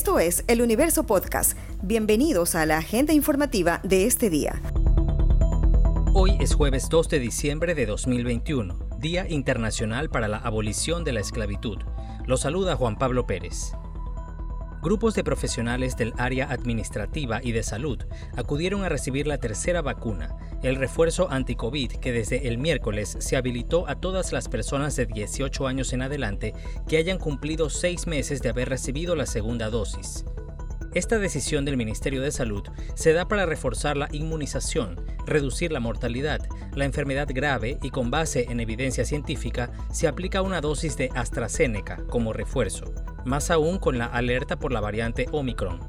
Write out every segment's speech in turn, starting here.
Esto es El Universo Podcast. Bienvenidos a la agenda informativa de este día. Hoy es jueves 2 de diciembre de 2021, Día Internacional para la Abolición de la Esclavitud. Lo saluda Juan Pablo Pérez. Grupos de profesionales del área administrativa y de salud acudieron a recibir la tercera vacuna, el refuerzo anti-COVID que desde el miércoles se habilitó a todas las personas de 18 años en adelante que hayan cumplido seis meses de haber recibido la segunda dosis. Esta decisión del Ministerio de Salud se da para reforzar la inmunización, reducir la mortalidad, la enfermedad grave y con base en evidencia científica se aplica una dosis de AstraZeneca como refuerzo, más aún con la alerta por la variante Omicron.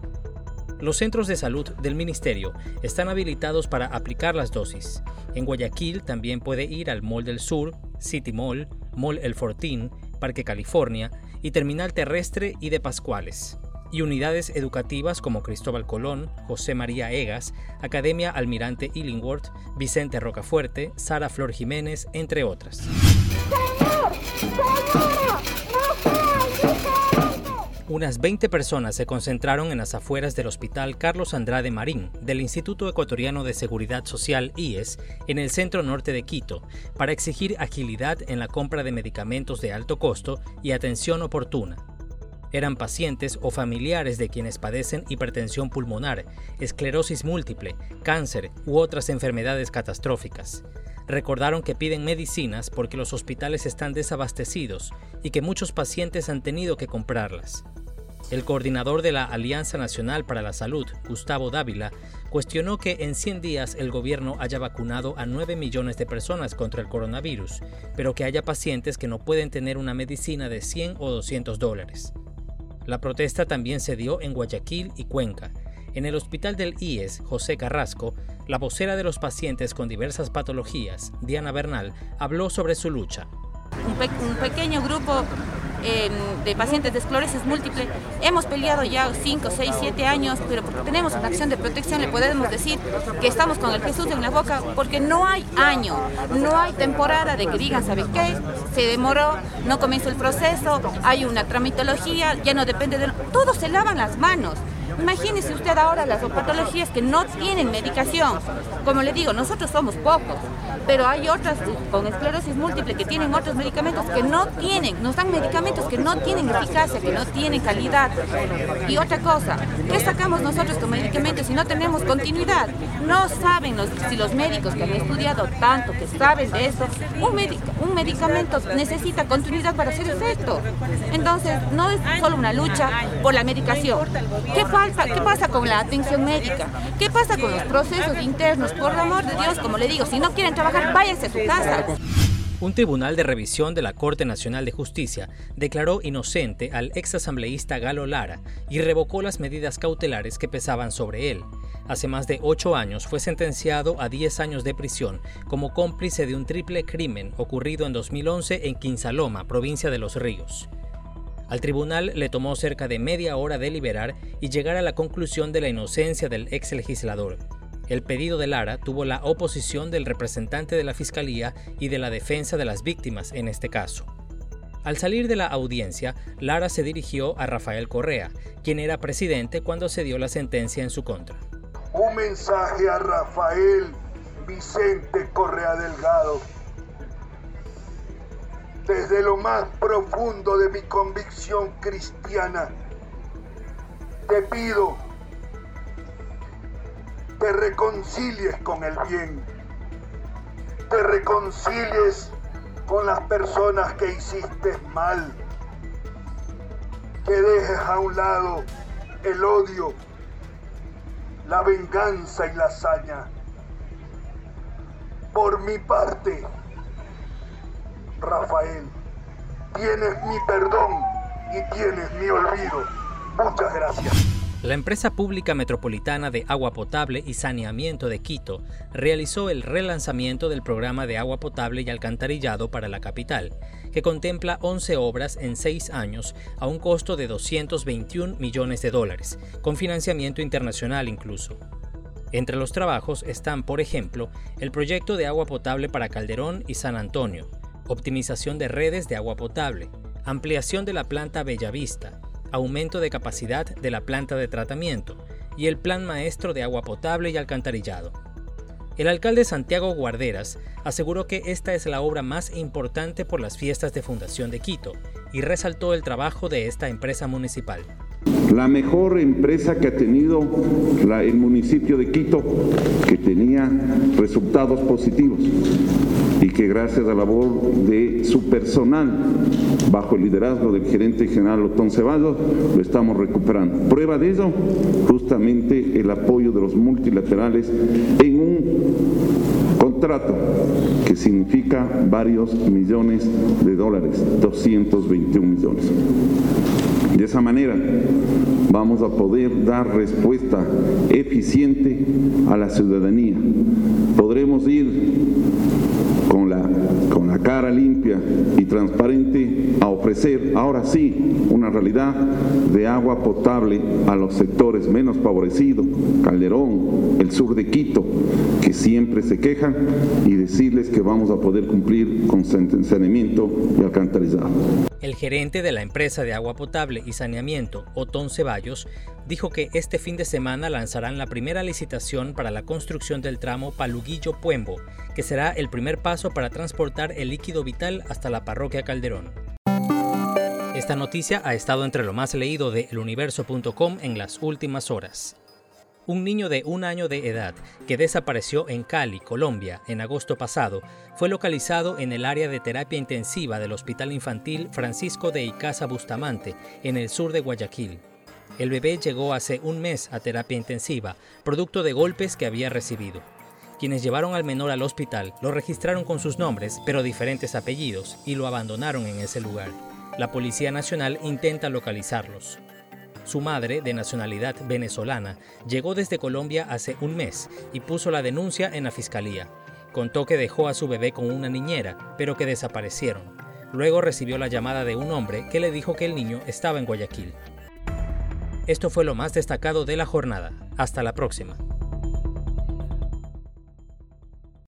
Los centros de salud del ministerio están habilitados para aplicar las dosis. En Guayaquil también puede ir al Mall del Sur, City Mall, Mall El Fortín, Parque California y Terminal Terrestre y de Pascuales y unidades educativas como Cristóbal Colón, José María Egas, Academia Almirante Illingworth, Vicente Rocafuerte, Sara Flor Jiménez, entre otras. Unas 20 personas se concentraron en las afueras del Hospital Carlos Andrade Marín del Instituto Ecuatoriano de Seguridad Social IES en el centro norte de Quito para exigir agilidad en la compra de medicamentos de alto costo y atención oportuna eran pacientes o familiares de quienes padecen hipertensión pulmonar, esclerosis múltiple, cáncer u otras enfermedades catastróficas. Recordaron que piden medicinas porque los hospitales están desabastecidos y que muchos pacientes han tenido que comprarlas. El coordinador de la Alianza Nacional para la Salud, Gustavo Dávila, cuestionó que en 100 días el gobierno haya vacunado a 9 millones de personas contra el coronavirus, pero que haya pacientes que no pueden tener una medicina de 100 o 200 dólares. La protesta también se dio en Guayaquil y Cuenca. En el hospital del IES, José Carrasco, la vocera de los pacientes con diversas patologías, Diana Bernal, habló sobre su lucha. Un, pequeño grupo em, de pacientes de esclerosis múltiple. Hemos peleado ya 5, 6, 7 años, pero porque tenemos una acción de protección le podemos decir que estamos con el Jesús en la boca, porque no hay año, no hay temporada de que digan, ¿sabe qué? Se demoró, no comenzó el proceso, hay una tramitología, ya no depende de... Todos se lavan las manos. Imagínese usted ahora las patologías que no tienen medicación. Como le digo, nosotros somos pocos, pero hay otras con esclerosis múltiple que tienen otros medicamentos que no tienen, nos dan medicamentos que no tienen eficacia, que no tienen calidad. Y otra cosa, ¿qué sacamos nosotros con medicamentos si no tenemos continuidad? No saben si los médicos que han estudiado tanto, que saben de eso, un, medicamento necesita continuidad para hacer efecto. Entonces, no es solo una lucha por la medicación. ¿Qué ¿Qué pasa con la atención médica? ¿Qué pasa con los procesos internos? Por el amor de Dios, como le digo, si no quieren trabajar, váyanse a su casa. Un tribunal de revisión de la Corte Nacional de Justicia declaró inocente al exasambleísta Galo Lara y revocó las medidas cautelares que pesaban sobre él. Hace más de ocho años fue sentenciado a 10 años de prisión como cómplice de un triple crimen ocurrido en 2011 en Quinsaloma, provincia de Los Ríos. Al tribunal le tomó cerca de media hora deliberar y llegar a la conclusión de la inocencia del ex legislador. El pedido de Lara tuvo la oposición del representante de la Fiscalía y de la defensa de las víctimas en este caso. Al salir de la audiencia, Lara se dirigió a Rafael Correa, quien era presidente cuando se dio la sentencia en su contra. Un mensaje a Rafael Vicente Correa Delgado desde lo más profundo de mi convicción cristiana, te pido te reconcilies con el bien, te reconcilies con las personas que hiciste mal, que dejes a un lado el odio, la venganza y la hazaña. Por mi parte, Rafael, tienes mi perdón y tienes mi olvido. Muchas gracias. La empresa pública metropolitana de agua potable y saneamiento de Quito realizó el relanzamiento del programa de agua potable y alcantarillado para la capital, que contempla 11 obras en 6 años a un costo de 221 millones de dólares, con financiamiento internacional incluso. Entre los trabajos están, por ejemplo, el proyecto de agua potable para Calderón y San Antonio, optimización de redes de agua potable, ampliación de la planta Bellavista, aumento de capacidad de la planta de tratamiento y el plan maestro de agua potable y alcantarillado. El alcalde Santiago Guarderas aseguró que esta es la obra más importante por las fiestas de Fundación de Quito y resaltó el trabajo de esta empresa municipal. La mejor empresa que ha tenido el municipio de Quito, que tenía resultados positivos y que gracias a la labor de su personal, bajo el liderazgo del gerente general Otón Ceballos, lo estamos recuperando. Prueba de ello, justamente el apoyo de los multilaterales en un contrato que significa varios millones de dólares, 221 millones. De esa manera vamos a poder dar respuesta eficiente a la ciudadanía. Podremos ir con la, con la cara limpia y transparente a ofrecer ahora sí una realidad de agua potable a los sectores menos favorecidos, Calderón, el sur de Quito, que siempre se quejan, y decirles que vamos a poder cumplir con saneamiento y alcantarillado. El gerente de la empresa de agua potable y saneamiento, Otón Ceballos, dijo que este fin de semana lanzarán la primera licitación para la construcción del tramo Paluguillo-Puembo, que será el primer paso para transportar el vital hasta la parroquia Calderón. Esta noticia ha estado entre lo más leído de eluniverso.com en las últimas horas. Un niño de un año de edad que desapareció en Cali, Colombia, en agosto pasado, fue localizado en el área de terapia intensiva del Hospital Infantil Francisco de Icaza Bustamante, en el sur de Guayaquil. El bebé llegó hace un mes a terapia intensiva, producto de golpes que había recibido. Quienes llevaron al menor al hospital lo registraron con sus nombres, pero diferentes apellidos, y lo abandonaron en ese lugar. La Policía Nacional intenta localizarlos. Su madre, de nacionalidad venezolana, llegó desde Colombia hace un mes y puso la denuncia en la fiscalía. Contó que dejó a su bebé con una niñera, pero que desaparecieron. Luego recibió la llamada de un hombre que le dijo que el niño estaba en Guayaquil. Esto fue lo más destacado de la jornada. Hasta la próxima.